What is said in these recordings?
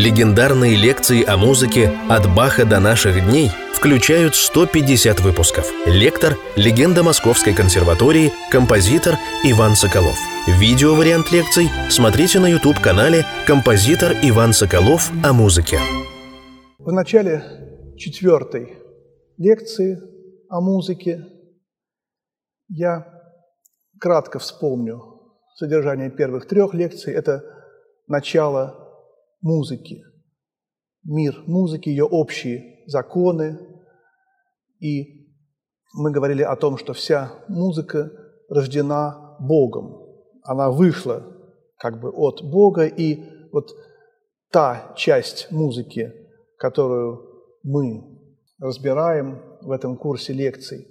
Легендарные лекции о музыке «От Баха до наших дней» включают 150 выпусков. Лектор – легенда Московской консерватории, композитор Иван Соколов. Видео-вариант лекций смотрите на YouTube-канале «Композитор Иван Соколов о музыке». В начале четвертой лекции о музыке я кратко вспомню содержание первых трех лекций. Это начало музыки, мир музыки, ее общие законы. И мы говорили о том, что вся музыка рождена Богом. Она вышла как бы от Бога, и вот та часть музыки, которую мы разбираем в этом курсе лекций,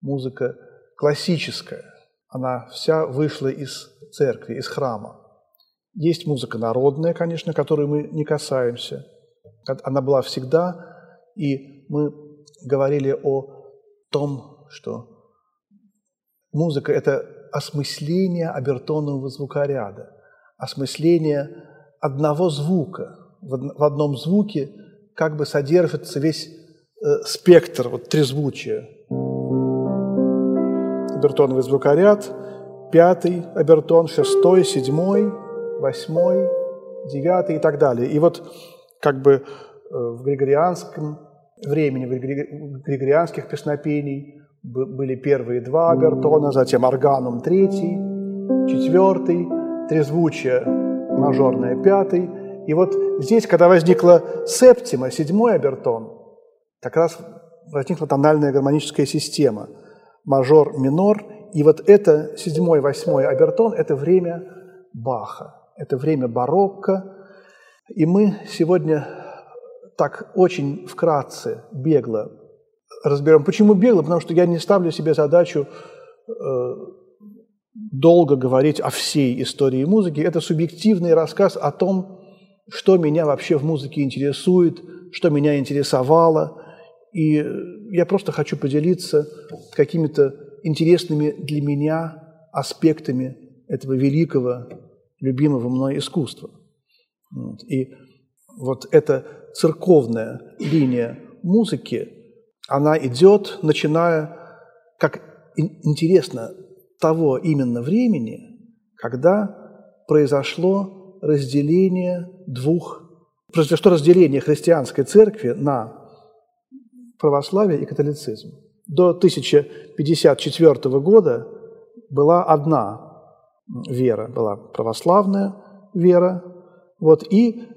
музыка классическая, она вся вышла из церкви, из храма. Есть музыка народная, конечно, которой мы не касаемся. Она была всегда, и мы говорили о том, что музыка – это осмысление обертонового звукоряда, осмысление одного звука. В одном звуке как бы содержится весь э, спектр вот, трезвучия. Обертоновый звукоряд, пятый обертон, шестой, седьмой – восьмой, девятый и так далее. И вот как бы э, в григорианском времени, в григорианских песнопений были первые два обертона, затем органум третий, четвертый, трезвучие мажорное пятый. И вот здесь, когда возникла септима, седьмой обертон, как раз возникла тональная гармоническая система мажор, минор. И вот это седьмой, восьмой обертон – это время Баха это время барокко. И мы сегодня так очень вкратце, бегло разберем. Почему бегло? Потому что я не ставлю себе задачу э, долго говорить о всей истории музыки. Это субъективный рассказ о том, что меня вообще в музыке интересует, что меня интересовало. И я просто хочу поделиться какими-то интересными для меня аспектами этого великого любимого мной искусства. И вот эта церковная линия музыки, она идет, начиная, как интересно, того именно времени, когда произошло разделение двух, произошло разделение христианской церкви на православие и католицизм. До 1054 года была одна вера была православная вера. Вот, и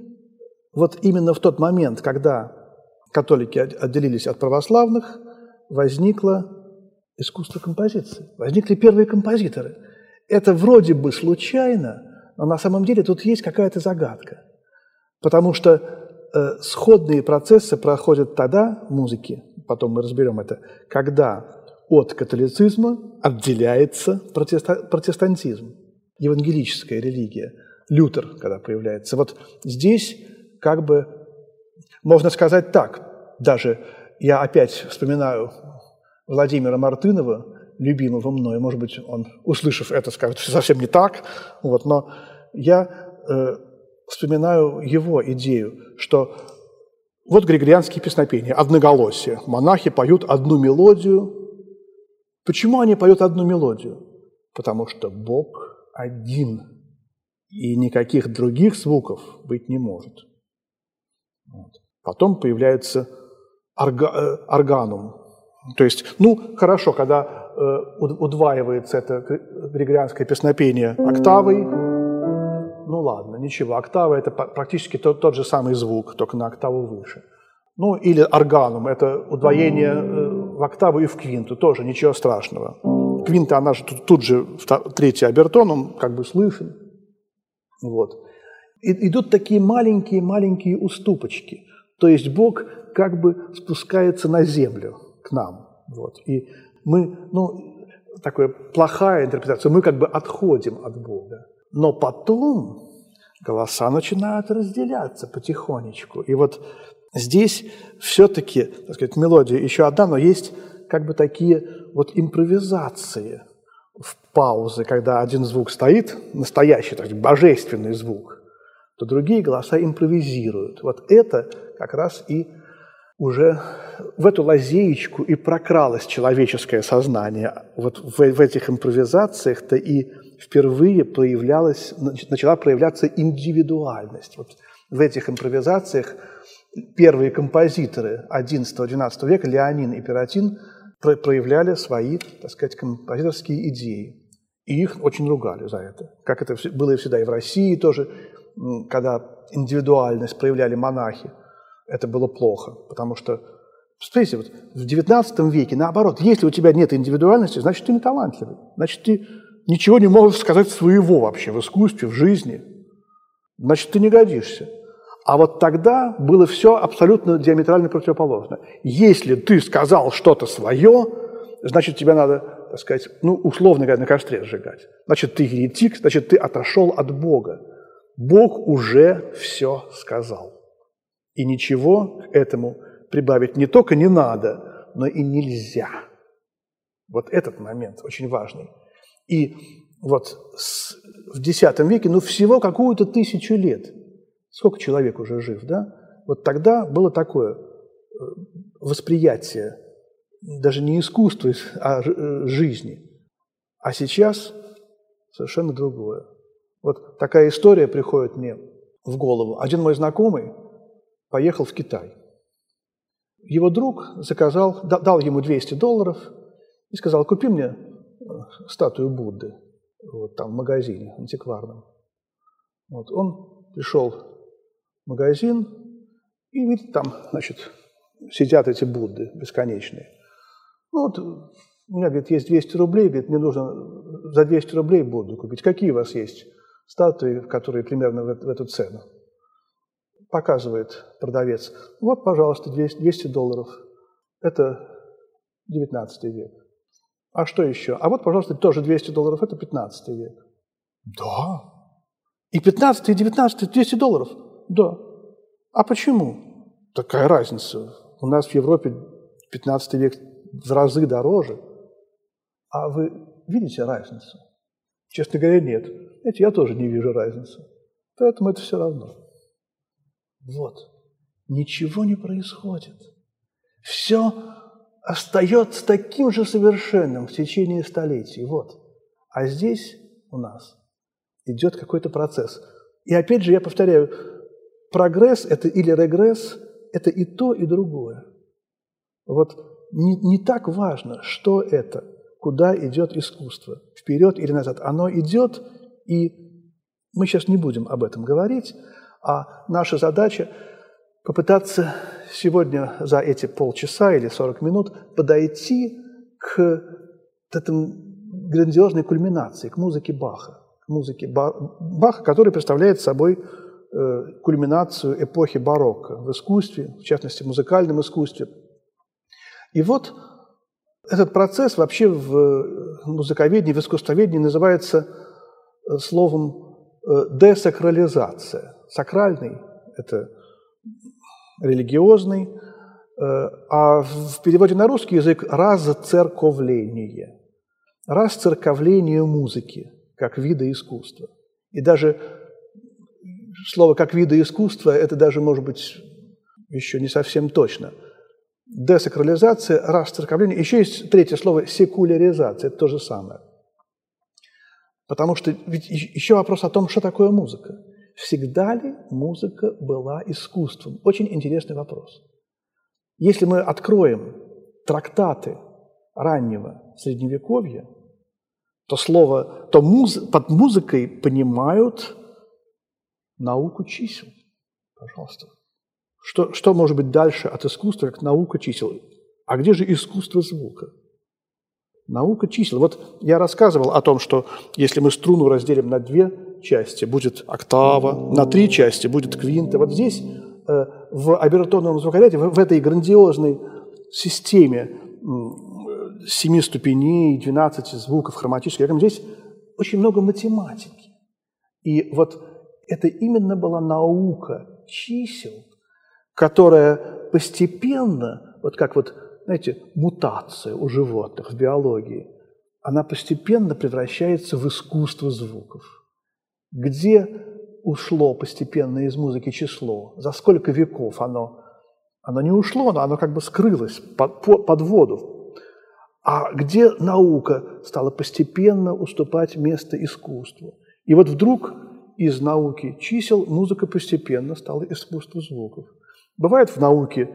вот именно в тот момент, когда католики отделились от православных, возникло искусство композиции. Возникли первые композиторы. Это вроде бы случайно, но на самом деле тут есть какая-то загадка. Потому что э, сходные процессы проходят тогда в музыке, потом мы разберем это, когда от католицизма отделяется протестантизм, евангелическая религия, Лютер, когда появляется. Вот здесь как бы можно сказать так, даже я опять вспоминаю Владимира Мартынова, любимого мной, может быть, он, услышав это, скажет, совсем не так, вот, но я э, вспоминаю его идею, что вот григорианские песнопения, одноголосие. Монахи поют одну мелодию, Почему они поют одну мелодию? Потому что Бог один, и никаких других звуков быть не может. Вот. Потом появляется орга, э, органум. То есть, ну, хорошо, когда э, удваивается это григорианское песнопение октавой, ну ладно, ничего, октава – это практически тот, тот же самый звук, только на октаву выше – ну, или органум, это удвоение э, в октаву и в квинту, тоже ничего страшного. Квинта, она же тут, тут же третий обертон, он как бы слышен. Вот. И, идут такие маленькие-маленькие уступочки. То есть Бог как бы спускается на землю к нам. Вот. И мы, ну, такая плохая интерпретация, мы как бы отходим от Бога. Но потом голоса начинают разделяться потихонечку. И вот Здесь все-таки, так сказать, мелодия еще одна, но есть как бы такие вот импровизации в паузы, когда один звук стоит, настоящий, так сказать, божественный звук, то другие голоса импровизируют. Вот это как раз и уже в эту лазеечку и прокралось человеческое сознание. Вот в, в этих импровизациях-то и впервые проявлялась, начала проявляться индивидуальность. Вот в этих импровизациях первые композиторы XI-XII века, Леонин и Пиротин, проявляли свои, так сказать, композиторские идеи. И их очень ругали за это. Как это было и всегда и в России тоже, когда индивидуальность проявляли монахи – это было плохо, потому что, смотрите, вот в XIX веке, наоборот, если у тебя нет индивидуальности, значит, ты не талантливый, значит, ты ничего не можешь сказать своего вообще в искусстве, в жизни, значит, ты не годишься. А вот тогда было все абсолютно диаметрально противоположно. Если ты сказал что-то свое, значит, тебе надо, так сказать, ну, условно говоря, на костре сжигать. Значит, ты еретик, значит, ты отошел от Бога. Бог уже все сказал. И ничего к этому прибавить не только не надо, но и нельзя. Вот этот момент очень важный. И вот в X веке, ну всего какую-то тысячу лет, сколько человек уже жив, да? Вот тогда было такое э, восприятие даже не искусства, а э, жизни. А сейчас совершенно другое. Вот такая история приходит мне в голову. Один мой знакомый, поехал в Китай. Его друг заказал, дал ему 200 долларов и сказал, купи мне э, статую Будды вот там в магазине антикварном. Вот он пришел магазин и видит, там, значит, сидят эти Будды бесконечные. Ну вот у меня, говорит, есть 200 рублей, говорит, мне нужно за 200 рублей Будду купить. Какие у вас есть статуи, которые примерно в эту цену? показывает продавец, вот, пожалуйста, 200, 200 долларов. Это 19 век. А что еще? А вот, пожалуйста, тоже 200 долларов, это 15 век. Да. И 15 и 19 200 долларов? Да. А почему? Такая разница. У нас в Европе 15 век в разы дороже. А вы видите разницу? Честно говоря, нет. Знаете, я тоже не вижу разницы. Поэтому это все равно. Вот. Ничего не происходит. Все остается таким же совершенным в течение столетий. Вот. А здесь у нас идет какой-то процесс. И опять же, я повторяю, прогресс это или регресс – это и то, и другое. Вот не, не так важно, что это, куда идет искусство, вперед или назад. Оно идет, и мы сейчас не будем об этом говорить, а наша задача попытаться сегодня за эти полчаса или 40 минут подойти к этой грандиозной кульминации, к музыке Баха. К музыке Баха, который представляет собой кульминацию эпохи барокко в искусстве, в частности, в музыкальном искусстве. И вот этот процесс вообще в музыковедении, в искусствоведении называется э, словом э, десакрализация сакральный, это религиозный, э, а в переводе на русский язык разцерковление. Расцерковление музыки как вида искусства. И даже слово «как вида искусства» это даже может быть еще не совсем точно. Десакрализация, расцерковление. Еще есть третье слово «секуляризация», это то же самое. Потому что ведь еще вопрос о том, что такое музыка. Всегда ли музыка была искусством? Очень интересный вопрос. Если мы откроем трактаты раннего Средневековья, то слово, то муз, под музыкой понимают науку чисел. Пожалуйста. Что, что может быть дальше от искусства, как наука чисел? А где же искусство звука? Наука чисел. Вот я рассказывал о том, что если мы струну разделим на две части будет октава, на три части будет квинта. Вот здесь, э, в обертонном звукоряде, в этой грандиозной системе семи ступеней, 12 звуков хроматических, здесь очень много математики. И вот это именно была наука чисел, которая постепенно, вот как вот, знаете, мутация у животных в биологии, она постепенно превращается в искусство звуков где ушло постепенно из музыки число, за сколько веков оно, оно не ушло, но оно как бы скрылось под, под воду. А где наука стала постепенно уступать место искусству. И вот вдруг из науки чисел музыка постепенно стала искусству звуков. Бывает в науке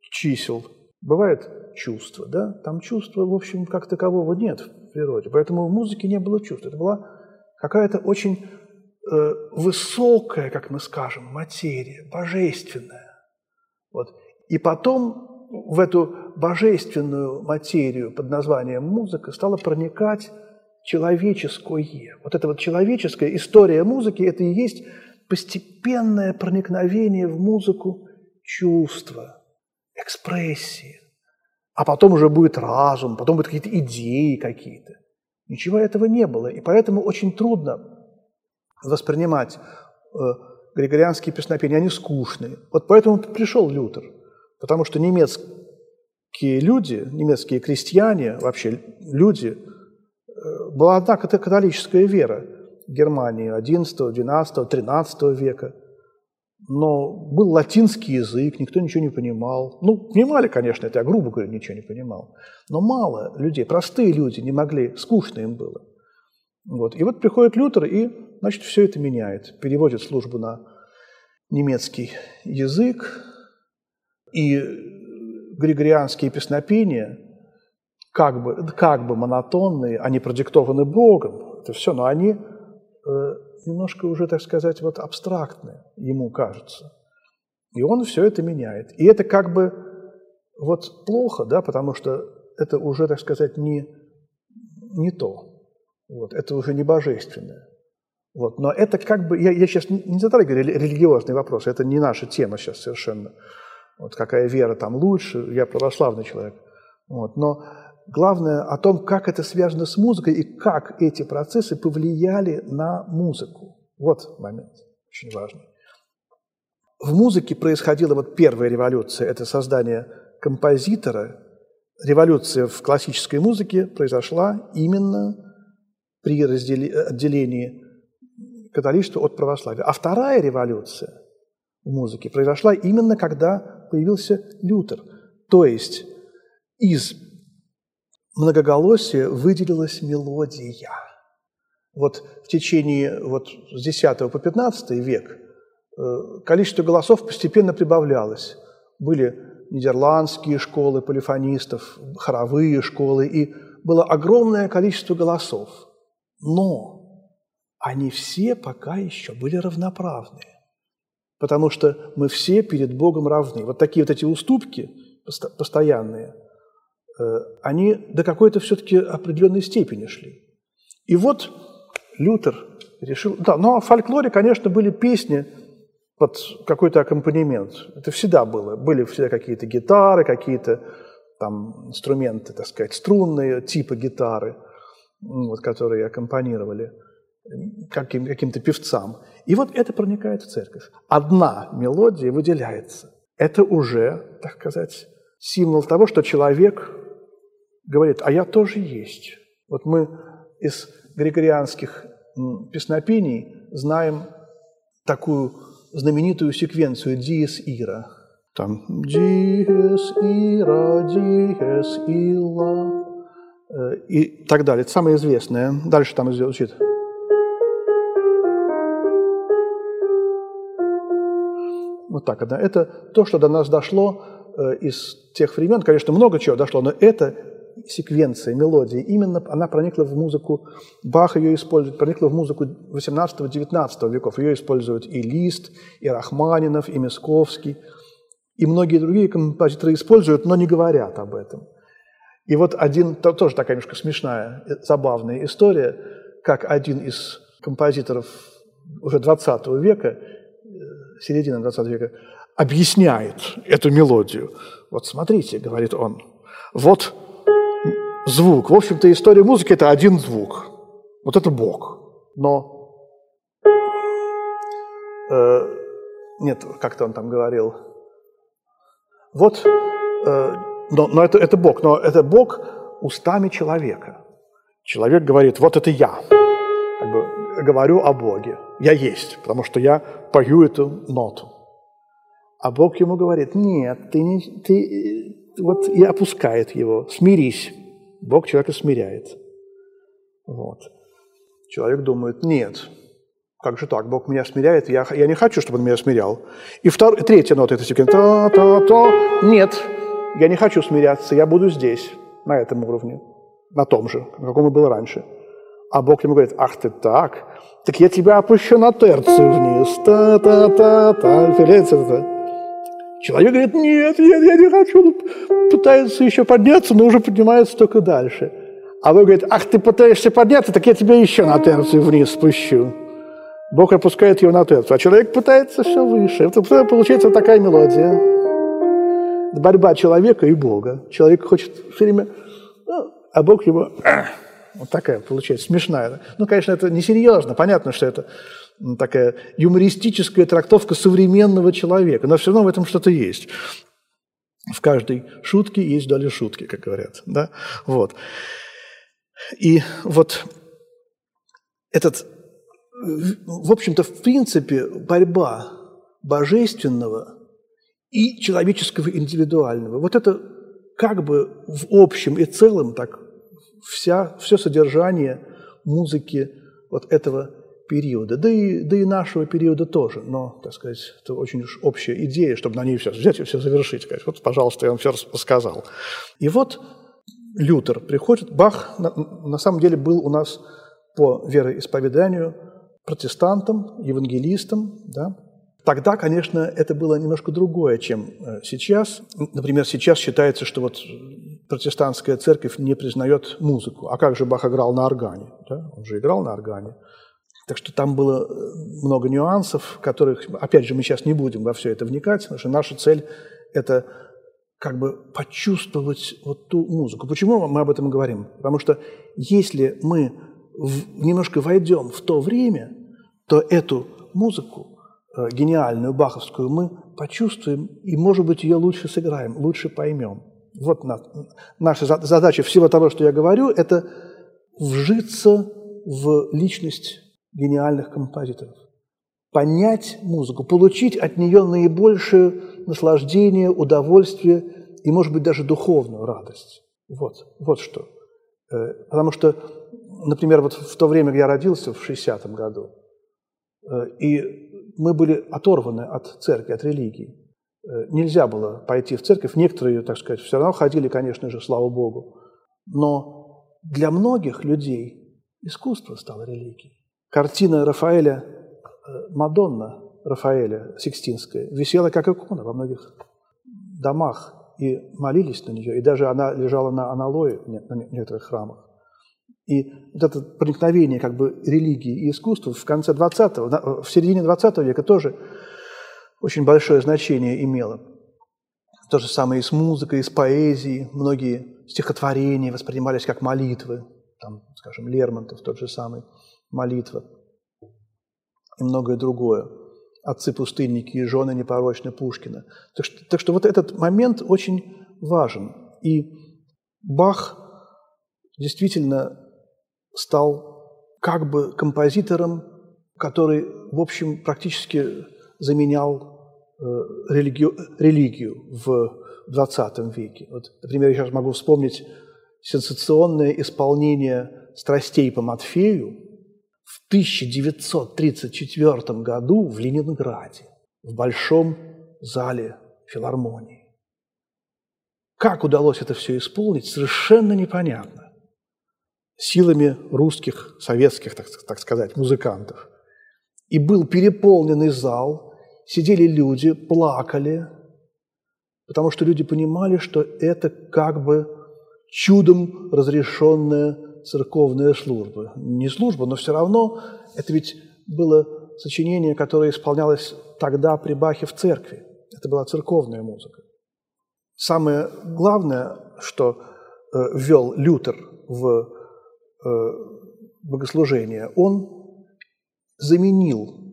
чисел, бывает чувство, да? Там чувства, в общем, как такового нет в природе. Поэтому в музыке не было чувств. Это была какая-то очень э, высокая, как мы скажем, материя, божественная. Вот. И потом в эту божественную материю под названием музыка стала проникать человеческое. Вот эта вот человеческая история музыки – это и есть постепенное проникновение в музыку чувства, экспрессии. А потом уже будет разум, потом будут какие-то идеи какие-то. Ничего этого не было. И поэтому очень трудно воспринимать э, григорианские песнопения, они скучные. Вот поэтому пришел Лютер. Потому что немецкие люди, немецкие крестьяне, вообще люди, была одна католическая вера в Германии XI, XII, XIII века – но был латинский язык, никто ничего не понимал. Ну, понимали, конечно, это я грубо говоря, ничего не понимал. Но мало людей, простые люди не могли, скучно им было. Вот. И вот приходит Лютер и, значит, все это меняет. Переводит службу на немецкий язык. И григорианские песнопения, как бы, как бы монотонные, они продиктованы Богом, это все, но они э, немножко уже, так сказать, вот абстрактное, ему кажется. И он все это меняет. И это как бы вот плохо, да, потому что это уже, так сказать, не, не то. Вот, это уже не божественное. Вот, но это как бы, я, я сейчас не затрагиваю религиозный вопрос, это не наша тема сейчас совершенно. Вот какая вера там лучше, я православный человек. Вот, но главное о том, как это связано с музыкой и как эти процессы повлияли на музыку. Вот момент очень важный. В музыке происходила вот первая революция, это создание композитора. Революция в классической музыке произошла именно при отделении католичества от православия. А вторая революция в музыке произошла именно когда появился Лютер. То есть из многоголосия выделилась мелодия. Вот в течение вот, с X по XV век э, количество голосов постепенно прибавлялось. Были нидерландские школы полифонистов, хоровые школы, и было огромное количество голосов. Но они все пока еще были равноправные, потому что мы все перед Богом равны. Вот такие вот эти уступки постоянные – они до какой-то все-таки определенной степени шли. И вот Лютер решил... Да, но в фольклоре, конечно, были песни под какой-то аккомпанемент. Это всегда было. Были всегда какие-то гитары, какие-то там инструменты, так сказать, струнные типа гитары, вот, которые аккомпанировали каким, каким-то певцам. И вот это проникает в церковь. Одна мелодия выделяется. Это уже, так сказать, символ того, что человек говорит, а я тоже есть. Вот мы из григорианских песнопений знаем такую знаменитую секвенцию «Диес Ира». Там «Диес Ира, Диес Ила» э, и так далее. Это самое известное. Дальше там звучит. Вот так. Да. Это то, что до нас дошло э, из тех времен. Конечно, много чего дошло, но это секвенция, мелодии, именно она проникла в музыку, Бах ее использует, проникла в музыку 18-19 веков. Ее используют и Лист, и Рахманинов, и Мисковский, и многие другие композиторы используют, но не говорят об этом. И вот один, тоже такая немножко смешная, э, забавная история, как один из композиторов уже 20 века, э, середины 20 века, объясняет эту мелодию. Вот смотрите, говорит он, вот звук. В общем-то, история музыки – это один звук. Вот это Бог. Но э, нет, как-то он там говорил. Вот, э, но, но это, это Бог, но это Бог устами человека. Человек говорит, вот это я, как бы говорю о Боге. я есть, потому что я пою эту ноту. А Бог ему говорит, нет, ты не, ты, вот и опускает его, смирись. Бог человека смиряет. Вот. Человек думает, нет, как же так, Бог меня смиряет, я, я не хочу, чтобы он меня смирял. И втор, третья нота этой степени, та-та-та, нет, я не хочу смиряться, я буду здесь, на этом уровне, на том же, на каком и был раньше. А Бог ему говорит, ах ты так, так я тебя опущу на терцию вниз, та-та-та-та, Человек говорит, нет, нет, я не хочу, пытается еще подняться, но уже поднимается только дальше. А вы говорите, ах, ты пытаешься подняться, так я тебя еще на терцию вниз спущу. Бог опускает его на терцию, а человек пытается все выше. Это получается такая мелодия. Борьба человека и Бога. Человек хочет все время, ну, а Бог его... Вот такая получается, смешная. Ну, конечно, это несерьезно. Понятно, что это такая юмористическая трактовка современного человека, но все равно в этом что-то есть. В каждой шутке есть доля шутки, как говорят. Да? Вот. И вот этот, в общем-то, в принципе, борьба божественного и человеческого индивидуального. Вот это как бы в общем и целом так вся, все содержание музыки вот этого периода, да и, да и нашего периода тоже, но, так сказать, это очень уж общая идея, чтобы на ней все взять и все завершить, сказать, вот, пожалуйста, я вам все рассказал. И вот Лютер приходит, Бах на, на самом деле был у нас по вероисповеданию протестантом, евангелистом, да, Тогда, конечно, это было немножко другое, чем э, сейчас. Например, сейчас считается, что вот протестантская церковь не признает музыку. А как же Бах играл на органе? Да? Он же играл на органе. Так что там было э, много нюансов, которых, опять же, мы сейчас не будем во все это вникать, потому что наша цель – это как бы почувствовать вот ту музыку. Почему мы об этом говорим? Потому что если мы в, немножко войдем в то время, то эту музыку, э, гениальную, баховскую, мы почувствуем и, может быть, ее лучше сыграем, лучше поймем. Вот на, наша задача всего того, что я говорю, это вжиться в личность гениальных композиторов. Понять музыку, получить от нее наибольшее наслаждение, удовольствие и, может быть, даже духовную радость. Вот, вот что. Э, потому что, например, вот в то время, когда я родился, в 60-м году, э, и мы были оторваны от церкви, от религии. Э, нельзя было пойти в церковь. Некоторые, так сказать, все равно ходили, конечно же, слава Богу. Но для многих людей искусство стало религией. Картина Рафаэля э, «Мадонна» Рафаэля Сикстинская висела как икона во многих домах, и молились на нее, и даже она лежала на аналое в некоторых храмах. И вот это проникновение как бы религии и искусства в конце 20 в середине 20 века тоже очень большое значение имело. То же самое и с музыкой, и с поэзией. Многие стихотворения воспринимались как молитвы. Там, скажем, Лермонтов тот же самый – молитва и многое другое. Отцы-пустынники и жены непорочны Пушкина. Так что, так что вот этот момент очень важен. И Бах действительно стал как бы композитором, который, в общем, практически заменял религию, религию в XX веке. Вот, например, я сейчас могу вспомнить сенсационное исполнение «Страстей по Матфею», в 1934 году в Ленинграде, в Большом зале филармонии. Как удалось это все исполнить, совершенно непонятно. Силами русских, советских, так, так сказать, музыкантов. И был переполненный зал, сидели люди, плакали, потому что люди понимали, что это как бы чудом разрешенная церковная служба. Не служба, но все равно это ведь было сочинение, которое исполнялось тогда при Бахе в церкви. Это была церковная музыка. Самое главное, что э, ввел Лютер в э, богослужение, он заменил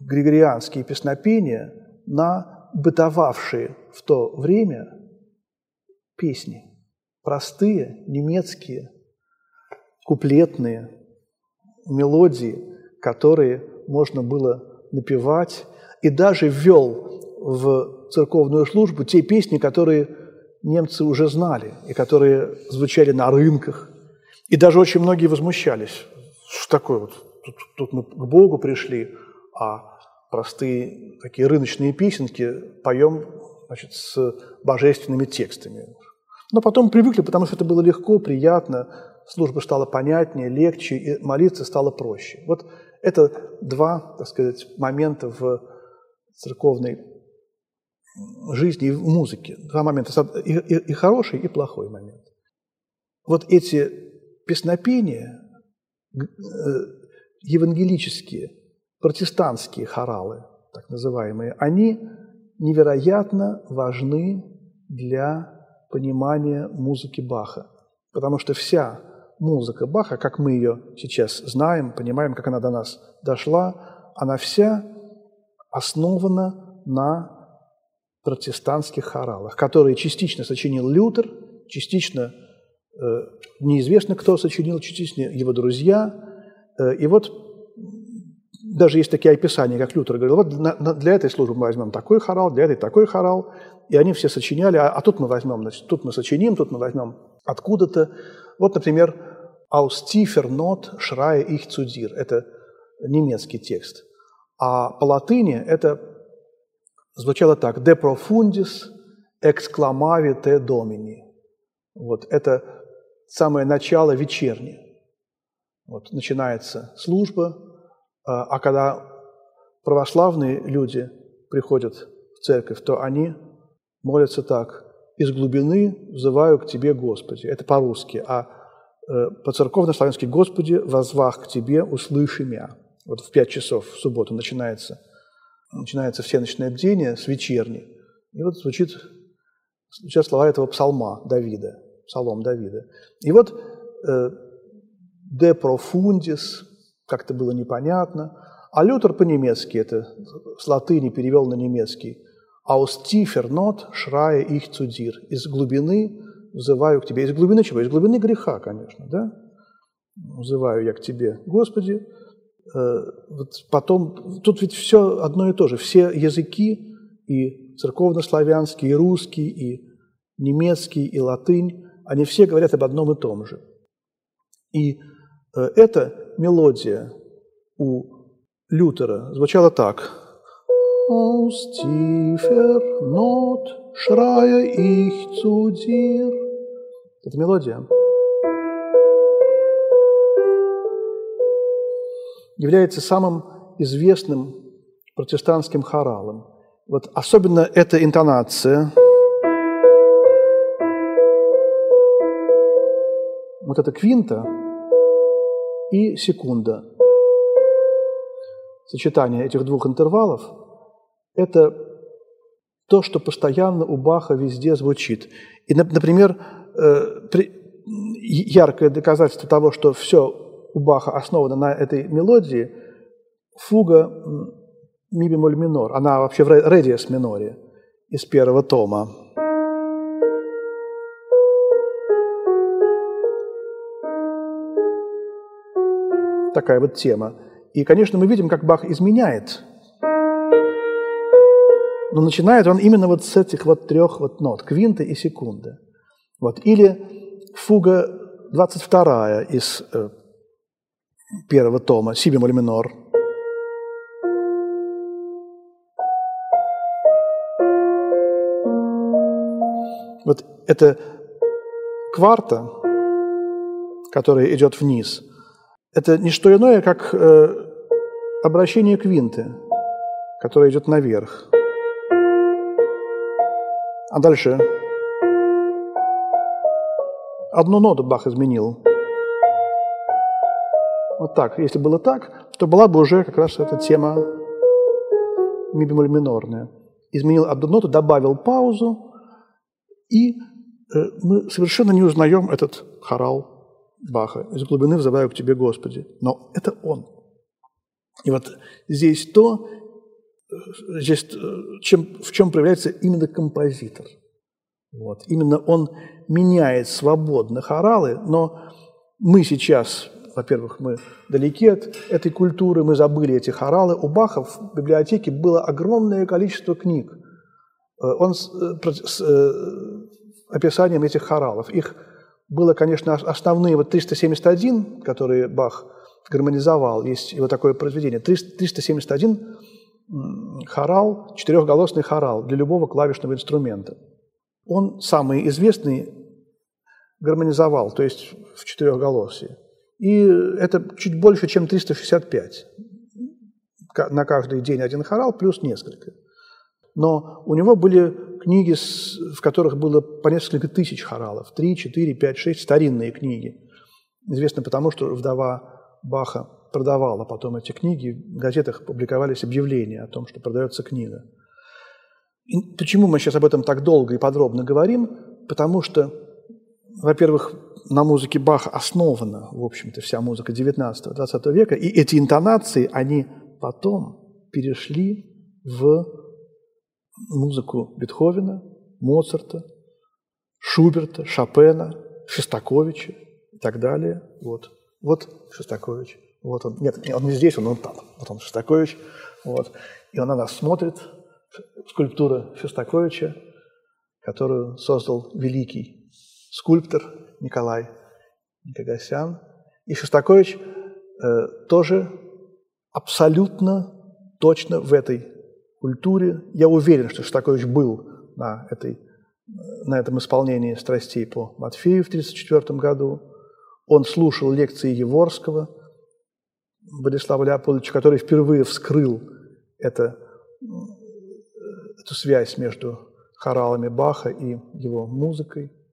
григорианские песнопения на бытовавшие в то время песни. Простые, немецкие, куплетные мелодии, которые можно было напевать, и даже ввел в церковную службу те песни, которые немцы уже знали и которые звучали на рынках. И даже очень многие возмущались. Что такое вот? Тут, тут мы к Богу пришли, а простые такие рыночные песенки поем значит, с божественными текстами. Но потом привыкли, потому что это было легко, приятно, служба стала понятнее, легче, и молиться стало проще. Вот это два, так сказать, момента в церковной жизни и в музыке. Два момента, и, и, и хороший, и плохой момент. Вот эти песнопения, э, евангелические, протестантские хоралы, так называемые, они невероятно важны для понимания музыки Баха. Потому что вся музыка Баха, как мы ее сейчас знаем, понимаем, как она до нас дошла, она вся основана на протестантских хоралах, которые частично сочинил Лютер, частично э, неизвестно, кто сочинил, частично его друзья. Э, и вот даже есть такие описания, как Лютер говорил, вот для этой службы мы возьмем такой хорал, для этой такой хорал, и они все сочиняли, а, а тут мы возьмем, значит, тут мы сочиним, тут мы возьмем откуда-то. Вот, например, «Aus tiefer Not schreie ich zu dir» – это немецкий текст. А по латыни это звучало так «De profundis exclamavi te domini». Вот это самое начало вечернее. Вот начинается служба, а, а когда православные люди приходят в церковь, то они молятся так «Из глубины взываю к Тебе, Господи». Это по-русски, а э, по-церковно-славянски «Господи, возвах к Тебе, услыши меня». Вот в пять часов в субботу начинается, начинается всеночное бдение с вечерни. И вот звучит, звучат слова этого псалма Давида, псалом Давида. И вот э, «de profundis», как-то было непонятно. А Лютер по-немецки это с латыни перевел на немецкий. «Aus tiefer not schreie ich zu dir» – «Из глубины взываю к тебе». Из глубины чего? Из глубины греха, конечно, да? «Взываю я к тебе, Господи». Э, вот потом, тут ведь все одно и то же. Все языки, и церковнославянский, и русский, и немецкий, и латынь, они все говорят об одном и том же. И э, это мелодия у Лютера звучала так. Aus tiefer Not schreie ich. Это мелодия. Является самым известным протестантским хоралом. Вот особенно эта интонация. Вот эта квинта – и секунда. Сочетание этих двух интервалов – это то, что постоянно у Баха везде звучит. И, например, э, яркое доказательство того, что все у Баха основано на этой мелодии – фуга ми бемоль минор. Она вообще в редиас миноре из первого тома. Такая вот тема. И, конечно, мы видим, как Бах изменяет. Но начинает он именно вот с этих вот трех вот нот, квинты и секунды. Вот. Или фуга 22 из э, первого тома, си бемоль минор. Вот это кварта, которая идет вниз – это не что иное, как э, обращение квинты, которое идет наверх. А дальше одну ноту Бах изменил. Вот так. Если было так, то была бы уже как раз эта тема ми бемоль минорная. Изменил одну ноту, добавил паузу, и э, мы совершенно не узнаем этот хорал Баха. Из глубины взываю к Тебе, Господи. Но это Он. И вот здесь то, здесь, чем, в чем проявляется именно композитор. Вот. Именно он меняет свободно хоралы, но мы сейчас во-первых, мы далеки от этой культуры, мы забыли эти хоралы. У Баха в библиотеке было огромное количество книг. Э, он с, э, с э, описанием этих хоралов. Их было, конечно, основные, вот 371, которые Бах гармонизовал, есть его такое произведение, 371 хорал, четырехголосный хорал для любого клавишного инструмента. Он самый известный гармонизовал, то есть в четырехголосии. И это чуть больше, чем 365. На каждый день один хорал плюс несколько. Но у него были книги, в которых было по несколько тысяч хоралов. Три, четыре, пять, шесть старинные книги. Известно потому, что вдова Баха продавала потом эти книги. В газетах публиковались объявления о том, что продается книга. И почему мы сейчас об этом так долго и подробно говорим? Потому что, во-первых, на музыке Баха основана, в общем-то, вся музыка 19-20 века, и эти интонации, они потом перешли в музыку Бетховена, Моцарта, Шуберта, Шопена, Шостаковича и так далее. Вот, вот Шостакович. Вот он. Нет, он не здесь, он, он там. Вот он, Шостакович. Вот. И он на нас смотрит. Скульптура Шостаковича, которую создал великий скульптор Николай Никогасян. И Шостакович э, тоже абсолютно точно в этой культуре. Я уверен, что Шостакович был на, этой, на этом исполнении страстей по Матфею в 1934 году. Он слушал лекции Еворского, Владислава Леопольдовича, который впервые вскрыл это, эту связь между хоралами Баха и его музыкой –